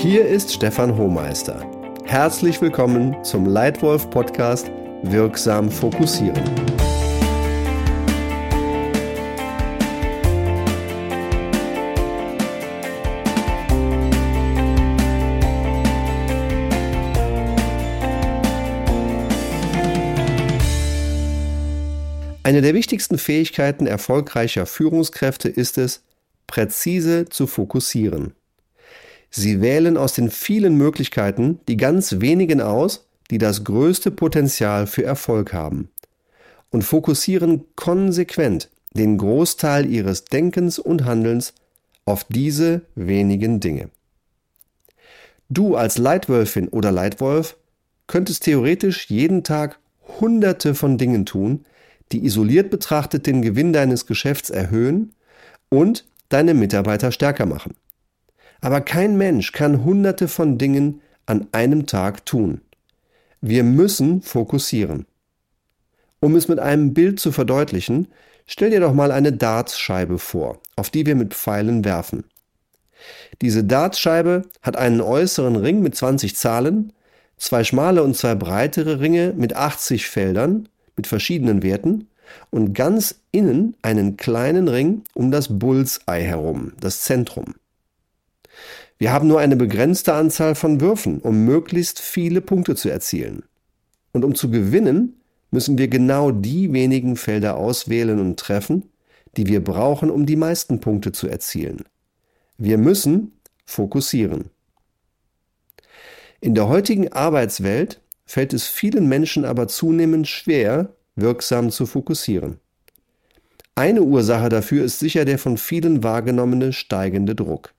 Hier ist Stefan Hohmeister. Herzlich willkommen zum Leitwolf Podcast Wirksam fokussieren. Eine der wichtigsten Fähigkeiten erfolgreicher Führungskräfte ist es, präzise zu fokussieren. Sie wählen aus den vielen Möglichkeiten die ganz wenigen aus, die das größte Potenzial für Erfolg haben und fokussieren konsequent den Großteil ihres Denkens und Handelns auf diese wenigen Dinge. Du als Leitwölfin oder Leitwolf könntest theoretisch jeden Tag Hunderte von Dingen tun, die isoliert betrachtet den Gewinn deines Geschäfts erhöhen und deine Mitarbeiter stärker machen. Aber kein Mensch kann hunderte von Dingen an einem Tag tun. Wir müssen fokussieren. Um es mit einem Bild zu verdeutlichen, stell dir doch mal eine Dartscheibe vor, auf die wir mit Pfeilen werfen. Diese Dartscheibe hat einen äußeren Ring mit 20 Zahlen, zwei schmale und zwei breitere Ringe mit 80 Feldern mit verschiedenen Werten und ganz innen einen kleinen Ring um das Bullseye herum, das Zentrum. Wir haben nur eine begrenzte Anzahl von Würfen, um möglichst viele Punkte zu erzielen. Und um zu gewinnen, müssen wir genau die wenigen Felder auswählen und treffen, die wir brauchen, um die meisten Punkte zu erzielen. Wir müssen fokussieren. In der heutigen Arbeitswelt fällt es vielen Menschen aber zunehmend schwer, wirksam zu fokussieren. Eine Ursache dafür ist sicher der von vielen wahrgenommene steigende Druck.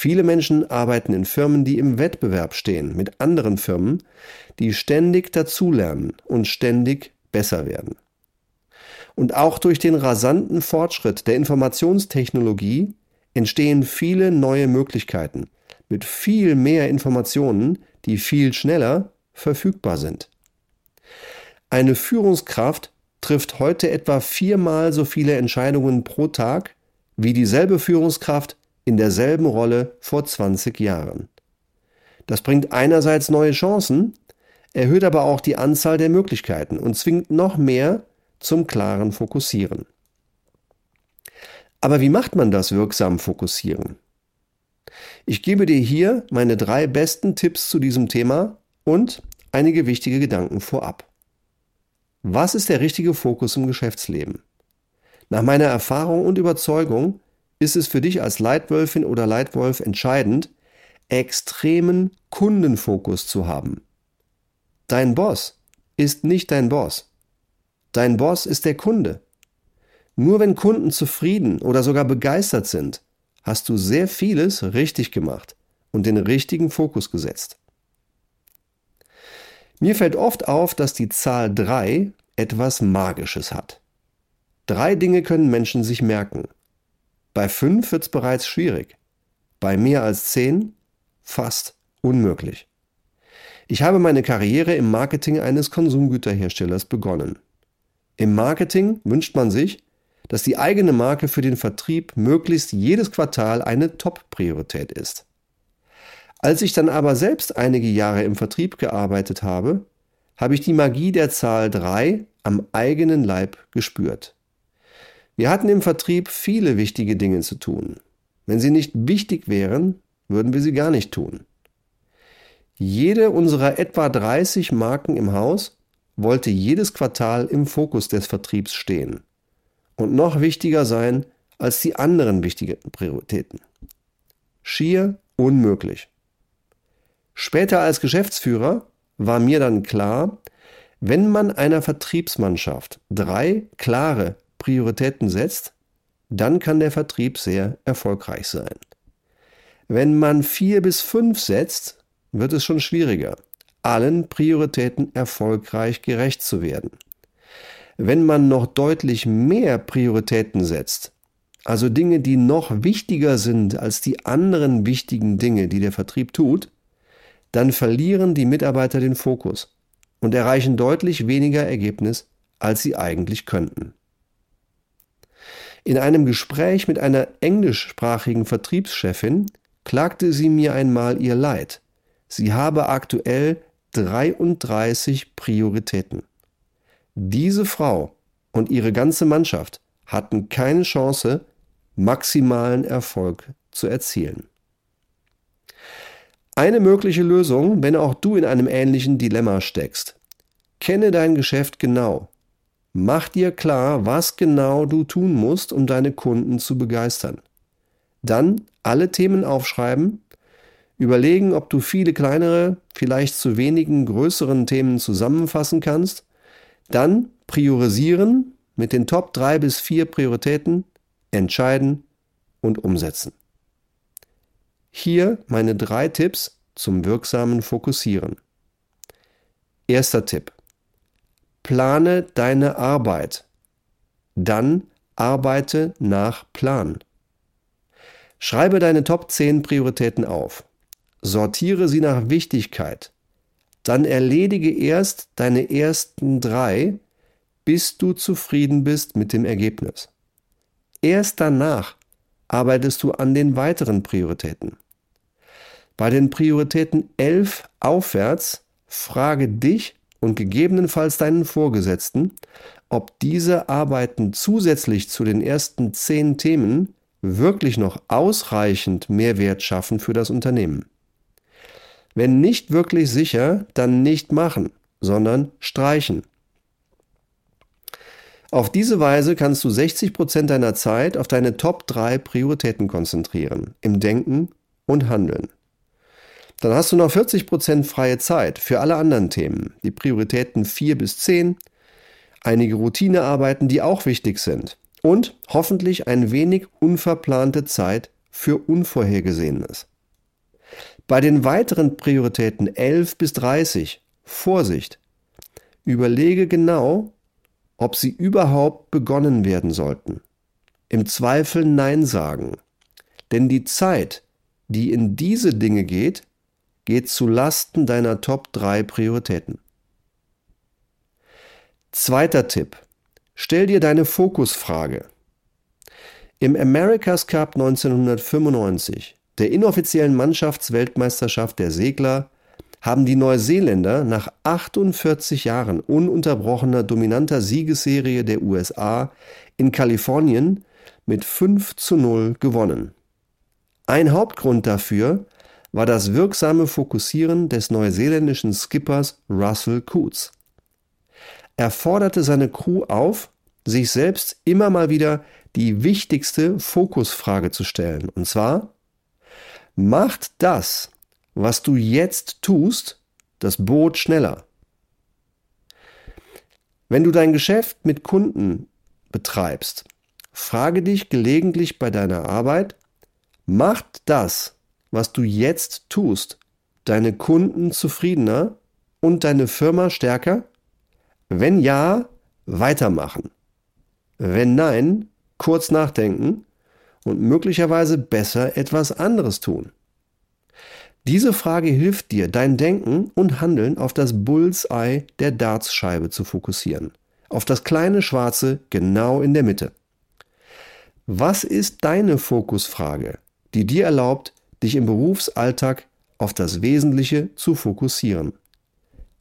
Viele Menschen arbeiten in Firmen, die im Wettbewerb stehen mit anderen Firmen, die ständig dazulernen und ständig besser werden. Und auch durch den rasanten Fortschritt der Informationstechnologie entstehen viele neue Möglichkeiten mit viel mehr Informationen, die viel schneller verfügbar sind. Eine Führungskraft trifft heute etwa viermal so viele Entscheidungen pro Tag wie dieselbe Führungskraft in derselben Rolle vor 20 Jahren. Das bringt einerseits neue Chancen, erhöht aber auch die Anzahl der Möglichkeiten und zwingt noch mehr zum klaren Fokussieren. Aber wie macht man das wirksam Fokussieren? Ich gebe dir hier meine drei besten Tipps zu diesem Thema und einige wichtige Gedanken vorab. Was ist der richtige Fokus im Geschäftsleben? Nach meiner Erfahrung und Überzeugung ist es für dich als Leitwölfin oder Leitwolf entscheidend, extremen Kundenfokus zu haben. Dein Boss ist nicht dein Boss. Dein Boss ist der Kunde. Nur wenn Kunden zufrieden oder sogar begeistert sind, hast du sehr vieles richtig gemacht und den richtigen Fokus gesetzt. Mir fällt oft auf, dass die Zahl 3 etwas Magisches hat. Drei Dinge können Menschen sich merken. Bei fünf wird es bereits schwierig. Bei mehr als zehn fast unmöglich. Ich habe meine Karriere im Marketing eines Konsumgüterherstellers begonnen. Im Marketing wünscht man sich, dass die eigene Marke für den Vertrieb möglichst jedes Quartal eine Top-Priorität ist. Als ich dann aber selbst einige Jahre im Vertrieb gearbeitet habe, habe ich die Magie der Zahl 3 am eigenen Leib gespürt. Wir hatten im Vertrieb viele wichtige Dinge zu tun. Wenn sie nicht wichtig wären, würden wir sie gar nicht tun. Jede unserer etwa 30 Marken im Haus wollte jedes Quartal im Fokus des Vertriebs stehen und noch wichtiger sein als die anderen wichtigen Prioritäten. Schier unmöglich. Später als Geschäftsführer war mir dann klar, wenn man einer Vertriebsmannschaft drei klare Prioritäten setzt, dann kann der Vertrieb sehr erfolgreich sein. Wenn man vier bis fünf setzt, wird es schon schwieriger, allen Prioritäten erfolgreich gerecht zu werden. Wenn man noch deutlich mehr Prioritäten setzt, also Dinge, die noch wichtiger sind als die anderen wichtigen Dinge, die der Vertrieb tut, dann verlieren die Mitarbeiter den Fokus und erreichen deutlich weniger Ergebnis, als sie eigentlich könnten. In einem Gespräch mit einer englischsprachigen Vertriebschefin klagte sie mir einmal ihr Leid. Sie habe aktuell 33 Prioritäten. Diese Frau und ihre ganze Mannschaft hatten keine Chance, maximalen Erfolg zu erzielen. Eine mögliche Lösung, wenn auch du in einem ähnlichen Dilemma steckst. Kenne dein Geschäft genau. Mach dir klar, was genau du tun musst, um deine Kunden zu begeistern. Dann alle Themen aufschreiben, überlegen, ob du viele kleinere, vielleicht zu wenigen größeren Themen zusammenfassen kannst, dann priorisieren mit den Top 3 bis 4 Prioritäten, entscheiden und umsetzen. Hier meine drei Tipps zum wirksamen Fokussieren. Erster Tipp. Plane deine Arbeit. Dann arbeite nach Plan. Schreibe deine Top 10 Prioritäten auf. Sortiere sie nach Wichtigkeit. Dann erledige erst deine ersten drei, bis du zufrieden bist mit dem Ergebnis. Erst danach arbeitest du an den weiteren Prioritäten. Bei den Prioritäten 11 aufwärts frage dich und gegebenenfalls deinen Vorgesetzten, ob diese Arbeiten zusätzlich zu den ersten 10 Themen wirklich noch ausreichend Mehrwert schaffen für das Unternehmen. Wenn nicht wirklich sicher, dann nicht machen, sondern streichen. Auf diese Weise kannst du 60 Prozent deiner Zeit auf deine Top 3 Prioritäten konzentrieren, im Denken und Handeln. Dann hast du noch 40 Prozent freie Zeit für alle anderen Themen, die Prioritäten 4 bis 10, einige Routinearbeiten, die auch wichtig sind und hoffentlich ein wenig unverplante Zeit für Unvorhergesehenes. Bei den weiteren Prioritäten 11 bis 30, Vorsicht, überlege genau, ob sie überhaupt begonnen werden sollten. Im Zweifel Nein sagen. Denn die Zeit, die in diese Dinge geht, geht zu Lasten deiner Top 3 Prioritäten. Zweiter Tipp. Stell dir deine Fokusfrage. Im America's Cup 1995, der inoffiziellen Mannschaftsweltmeisterschaft der Segler, haben die Neuseeländer nach 48 Jahren ununterbrochener dominanter Siegesserie der USA in Kalifornien mit 5 zu 0 gewonnen. Ein Hauptgrund dafür war das wirksame Fokussieren des neuseeländischen Skippers Russell Coots. Er forderte seine Crew auf, sich selbst immer mal wieder die wichtigste Fokusfrage zu stellen, und zwar, macht das, was du jetzt tust, das Boot schneller. Wenn du dein Geschäft mit Kunden betreibst, frage dich gelegentlich bei deiner Arbeit, macht das, was du jetzt tust, deine Kunden zufriedener und deine Firma stärker? Wenn ja, weitermachen. Wenn nein, kurz nachdenken und möglicherweise besser etwas anderes tun. Diese Frage hilft dir, dein Denken und Handeln auf das Bullseye der Dartscheibe zu fokussieren. Auf das kleine Schwarze genau in der Mitte. Was ist deine Fokusfrage, die dir erlaubt, dich im Berufsalltag auf das Wesentliche zu fokussieren?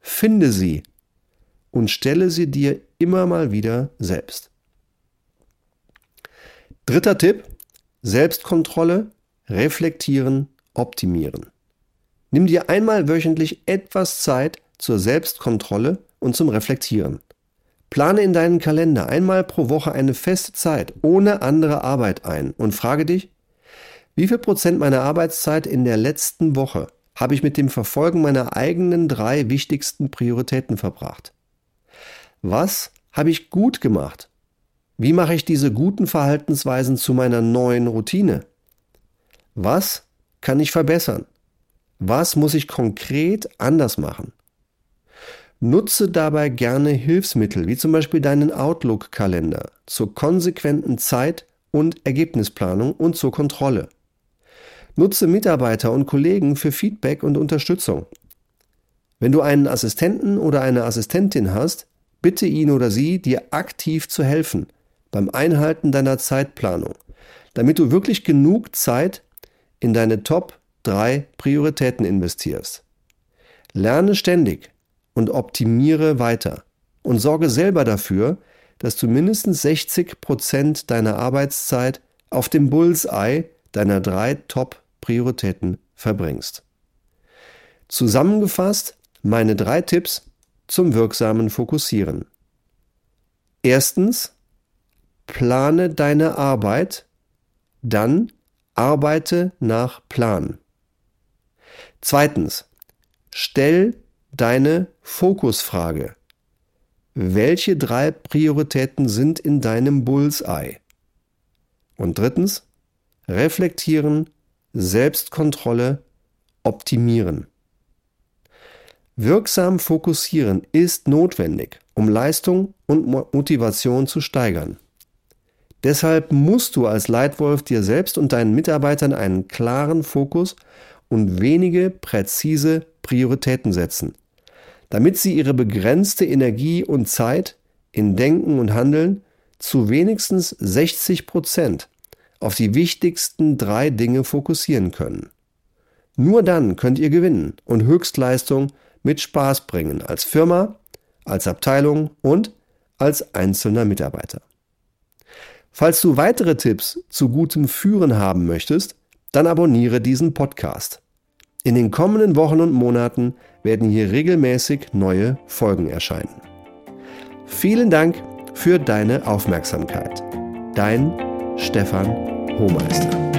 Finde sie und stelle sie dir immer mal wieder selbst. Dritter Tipp, Selbstkontrolle, reflektieren, optimieren. Nimm dir einmal wöchentlich etwas Zeit zur Selbstkontrolle und zum Reflektieren. Plane in deinen Kalender einmal pro Woche eine feste Zeit ohne andere Arbeit ein und frage dich, wie viel Prozent meiner Arbeitszeit in der letzten Woche habe ich mit dem Verfolgen meiner eigenen drei wichtigsten Prioritäten verbracht? Was habe ich gut gemacht? Wie mache ich diese guten Verhaltensweisen zu meiner neuen Routine? Was kann ich verbessern? Was muss ich konkret anders machen? Nutze dabei gerne Hilfsmittel, wie zum Beispiel deinen Outlook-Kalender, zur konsequenten Zeit- und Ergebnisplanung und zur Kontrolle. Nutze Mitarbeiter und Kollegen für Feedback und Unterstützung. Wenn du einen Assistenten oder eine Assistentin hast, bitte ihn oder sie, dir aktiv zu helfen beim Einhalten deiner Zeitplanung, damit du wirklich genug Zeit in deine Top 3 Prioritäten investierst. Lerne ständig und optimiere weiter und sorge selber dafür, dass du mindestens 60 Prozent deiner Arbeitszeit auf dem Bullseye deiner drei Top-Prioritäten verbringst. Zusammengefasst meine drei Tipps zum wirksamen Fokussieren. Erstens, plane deine Arbeit, dann arbeite nach Plan. Zweitens, stell deine Fokusfrage. Welche drei Prioritäten sind in deinem Bullseye? Und drittens, reflektieren, Selbstkontrolle, optimieren. Wirksam fokussieren ist notwendig, um Leistung und Motivation zu steigern. Deshalb musst du als Leitwolf dir selbst und deinen Mitarbeitern einen klaren Fokus und wenige präzise Prioritäten setzen, damit sie ihre begrenzte Energie und Zeit in Denken und Handeln zu wenigstens 60 Prozent auf die wichtigsten drei Dinge fokussieren können. Nur dann könnt ihr gewinnen und Höchstleistung mit Spaß bringen als Firma, als Abteilung und als einzelner Mitarbeiter. Falls du weitere Tipps zu gutem Führen haben möchtest, dann abonniere diesen Podcast. In den kommenden Wochen und Monaten werden hier regelmäßig neue Folgen erscheinen. Vielen Dank für deine Aufmerksamkeit. Dein Stefan Hohmeister.